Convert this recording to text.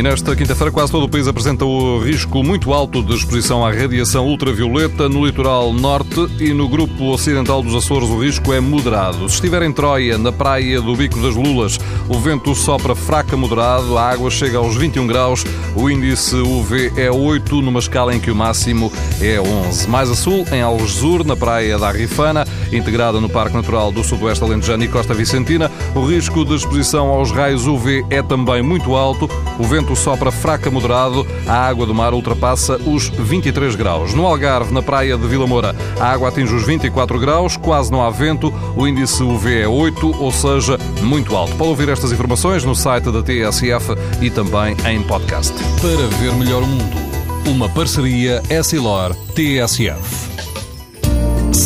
E nesta quinta-feira, quase todo o país apresenta o risco muito alto de exposição à radiação ultravioleta. No litoral norte e no grupo ocidental dos Açores, o risco é moderado. Se estiver em Troia, na praia do Bico das Lulas, o vento sopra fraca moderado, a água chega aos 21 graus, o índice UV é 8, numa escala em que o máximo é 11. Mais a sul, em Algesur, na praia da Rifana, integrada no Parque Natural do Sudoeste Alentejano e Costa Vicentina, o risco de exposição aos raios UV é também muito alto. O vento sopra fraca moderado, a água do mar ultrapassa os 23 graus. No Algarve, na praia de Vila Moura, a água atinge os 24 graus, quase não há vento, o índice UV é 8, ou seja, muito alto. Pode ouvir estas informações no site da TSF e também em podcast. Para ver melhor o mundo, uma parceria Essilor-TSF.